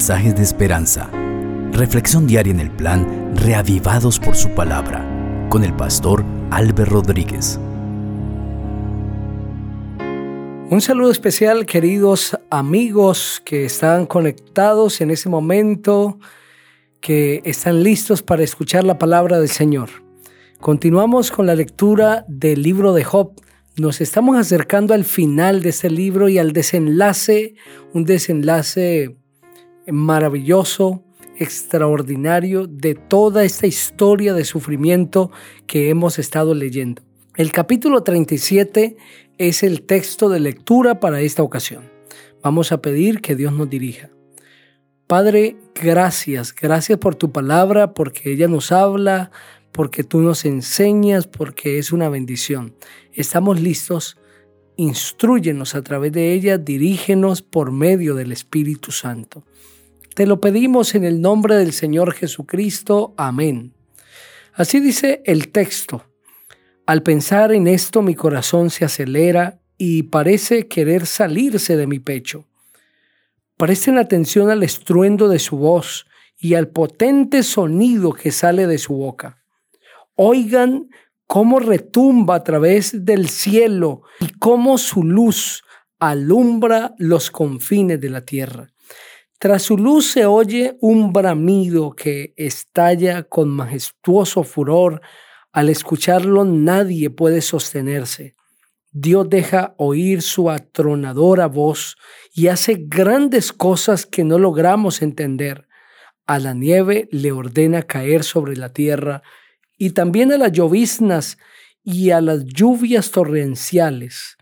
mensajes de esperanza. Reflexión diaria en el plan Reavivados por su palabra con el pastor Álvaro Rodríguez. Un saludo especial queridos amigos que están conectados en ese momento, que están listos para escuchar la palabra del Señor. Continuamos con la lectura del libro de Job. Nos estamos acercando al final de este libro y al desenlace, un desenlace maravilloso, extraordinario de toda esta historia de sufrimiento que hemos estado leyendo. El capítulo 37 es el texto de lectura para esta ocasión. Vamos a pedir que Dios nos dirija. Padre, gracias, gracias por tu palabra, porque ella nos habla, porque tú nos enseñas, porque es una bendición. Estamos listos. Instruyenos a través de ella, dirígenos por medio del Espíritu Santo. Te lo pedimos en el nombre del Señor Jesucristo. Amén. Así dice el texto. Al pensar en esto mi corazón se acelera y parece querer salirse de mi pecho. Presten atención al estruendo de su voz y al potente sonido que sale de su boca. Oigan cómo retumba a través del cielo y cómo su luz alumbra los confines de la tierra. Tras su luz se oye un bramido que estalla con majestuoso furor. Al escucharlo nadie puede sostenerse. Dios deja oír su atronadora voz y hace grandes cosas que no logramos entender. A la nieve le ordena caer sobre la tierra y también a las lloviznas y a las lluvias torrenciales.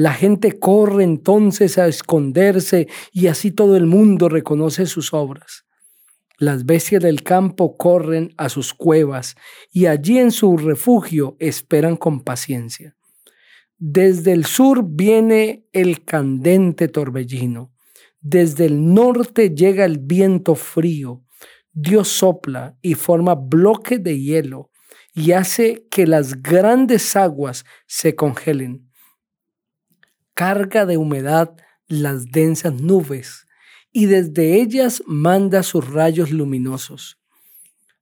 La gente corre entonces a esconderse y así todo el mundo reconoce sus obras. Las bestias del campo corren a sus cuevas y allí en su refugio esperan con paciencia. Desde el sur viene el candente torbellino. Desde el norte llega el viento frío. Dios sopla y forma bloques de hielo y hace que las grandes aguas se congelen. Carga de humedad las densas nubes y desde ellas manda sus rayos luminosos.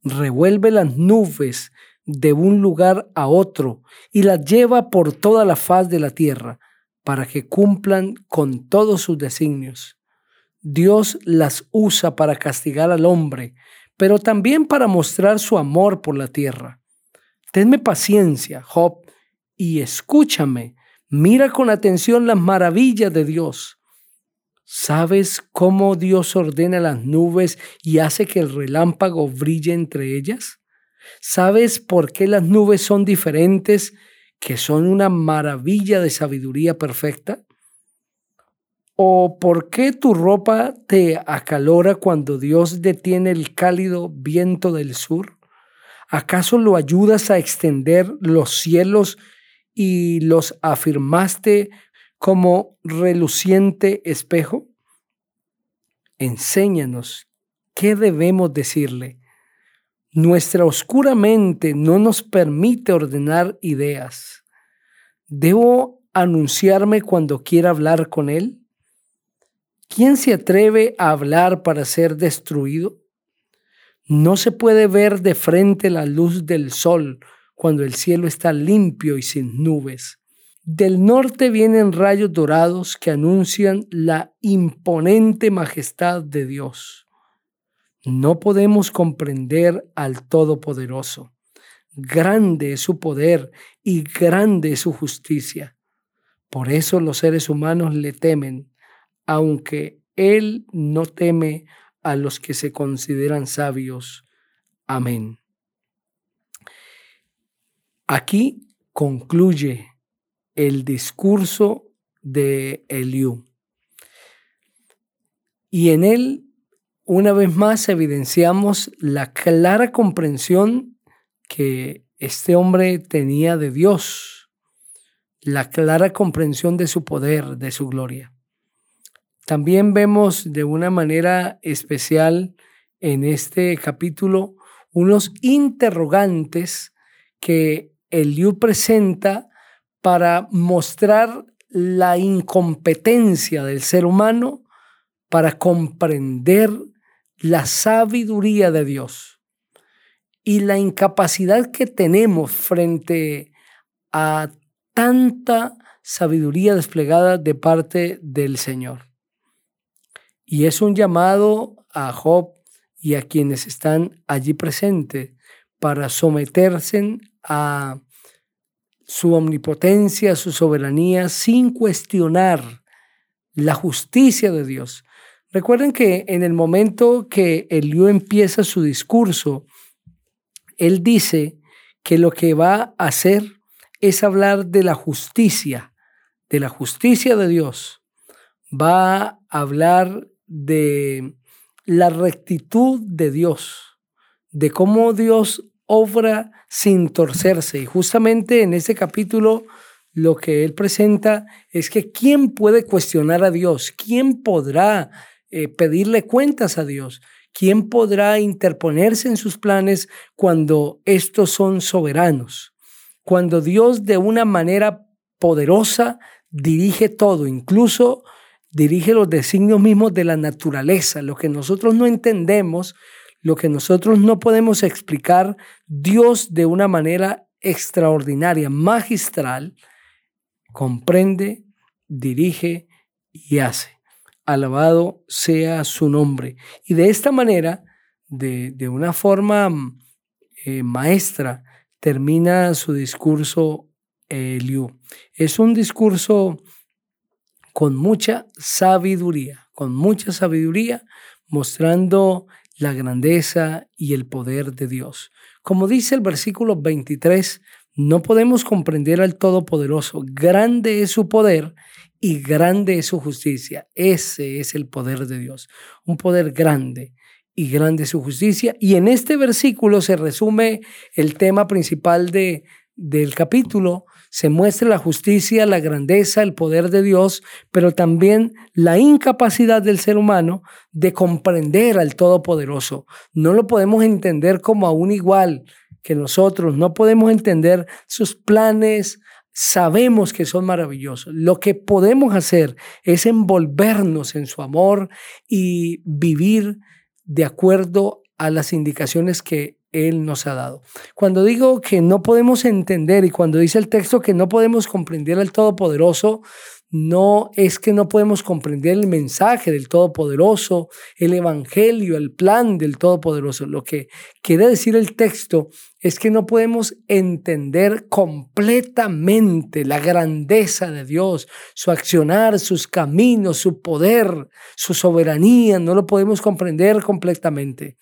Revuelve las nubes de un lugar a otro y las lleva por toda la faz de la tierra para que cumplan con todos sus designios. Dios las usa para castigar al hombre, pero también para mostrar su amor por la tierra. Tenme paciencia, Job, y escúchame. Mira con atención las maravillas de Dios. ¿Sabes cómo Dios ordena las nubes y hace que el relámpago brille entre ellas? ¿Sabes por qué las nubes son diferentes, que son una maravilla de sabiduría perfecta? ¿O por qué tu ropa te acalora cuando Dios detiene el cálido viento del sur? ¿Acaso lo ayudas a extender los cielos y los afirmaste como reluciente espejo? Enséñanos qué debemos decirle. Nuestra oscura mente no nos permite ordenar ideas. ¿Debo anunciarme cuando quiera hablar con Él? ¿Quién se atreve a hablar para ser destruido? No se puede ver de frente la luz del sol cuando el cielo está limpio y sin nubes. Del norte vienen rayos dorados que anuncian la imponente majestad de Dios. No podemos comprender al Todopoderoso. Grande es su poder y grande es su justicia. Por eso los seres humanos le temen, aunque Él no teme a los que se consideran sabios. Amén. Aquí concluye el discurso de Eliú. Y en él, una vez más, evidenciamos la clara comprensión que este hombre tenía de Dios, la clara comprensión de su poder, de su gloria. También vemos de una manera especial en este capítulo unos interrogantes que Eliú presenta para mostrar la incompetencia del ser humano para comprender la sabiduría de Dios y la incapacidad que tenemos frente a tanta sabiduría desplegada de parte del Señor. Y es un llamado a Job y a quienes están allí presentes para someterse a su omnipotencia, su soberanía, sin cuestionar la justicia de Dios. Recuerden que en el momento que Eliú empieza su discurso, él dice que lo que va a hacer es hablar de la justicia, de la justicia de Dios. Va a hablar de la rectitud de Dios, de cómo Dios obra sin torcerse. Y justamente en ese capítulo lo que él presenta es que ¿quién puede cuestionar a Dios? ¿Quién podrá eh, pedirle cuentas a Dios? ¿Quién podrá interponerse en sus planes cuando estos son soberanos? Cuando Dios de una manera poderosa dirige todo, incluso dirige los designios mismos de la naturaleza, lo que nosotros no entendemos, lo que nosotros no podemos explicar, Dios de una manera extraordinaria, magistral, comprende, dirige y hace. Alabado sea su nombre. Y de esta manera, de, una forma eh, maestra, termina su discurso Eliú. Es un discurso con mucha sabiduría, con mucha sabiduría, mostrando la grandeza y el poder de Dios. Como dice el versículo 23, no podemos comprender al Todopoderoso. Grande es su poder y grande es su justicia. Ese es el poder de Dios. Un poder grande y grande es su justicia. Y en este versículo se resume el tema principal de, del capítulo, se muestra la justicia, la grandeza, el poder de Dios, pero también la incapacidad del ser humano de comprender al Todopoderoso. No lo podemos entender como a un igual que nosotros, no podemos entender sus planes, sabemos que son maravillosos. Lo que podemos hacer es envolvernos en su amor y vivir de acuerdo a las indicaciones que él nos ha dado. Cuando digo que no podemos entender y cuando dice el texto que no podemos comprender al Todopoderoso, no es que no podemos comprender el mensaje del Todopoderoso, el Evangelio, el plan del Todopoderoso. Lo que quiere decir el texto es que no podemos entender completamente la grandeza de Dios, su accionar, sus caminos, su poder, su soberanía. No lo podemos comprender completamente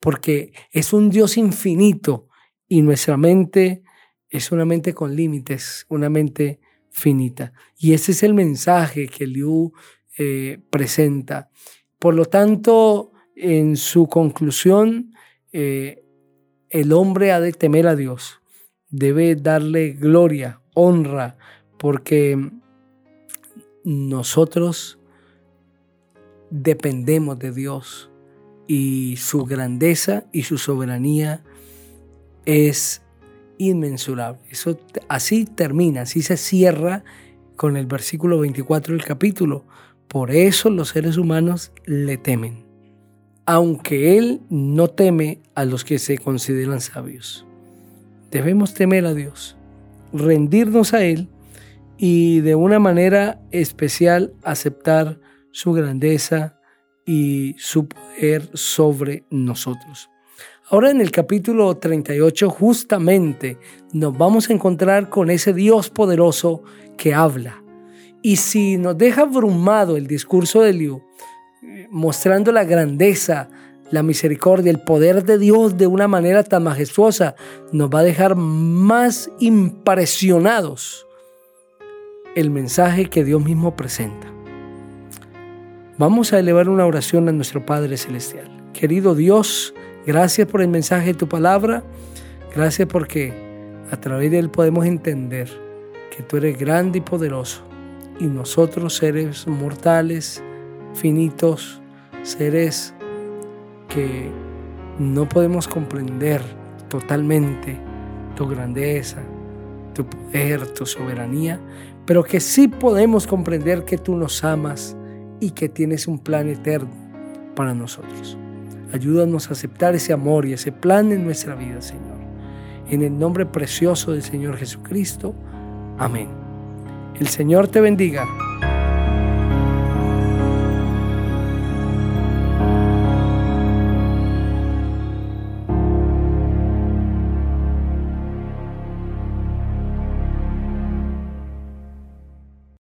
porque es un Dios infinito y nuestra mente es una mente con límites, una mente finita. Y ese es el mensaje que Liu eh, presenta. Por lo tanto, en su conclusión, eh, el hombre ha de temer a Dios, debe darle gloria, honra, porque nosotros dependemos de Dios y su grandeza y su soberanía es inmensurable. Eso así termina, así se cierra con el versículo 24 del capítulo. Por eso los seres humanos le temen, aunque Él no teme a los que se consideran sabios. Debemos temer a Dios, rendirnos a Él y de una manera especial aceptar su grandeza, y su poder sobre nosotros. Ahora en el capítulo 38 justamente nos vamos a encontrar con ese Dios poderoso que habla. Y si nos deja abrumado el discurso de Liu, mostrando la grandeza, la misericordia, el poder de Dios de una manera tan majestuosa, nos va a dejar más impresionados el mensaje que Dios mismo presenta. Vamos a elevar una oración a nuestro Padre Celestial. Querido Dios, gracias por el mensaje de tu palabra. Gracias porque a través de él podemos entender que tú eres grande y poderoso y nosotros seres mortales, finitos, seres que no podemos comprender totalmente tu grandeza, tu poder, tu soberanía, pero que sí podemos comprender que tú nos amas y que tienes un plan eterno para nosotros. Ayúdanos a aceptar ese amor y ese plan en nuestra vida, Señor. En el nombre precioso del Señor Jesucristo. Amén. El Señor te bendiga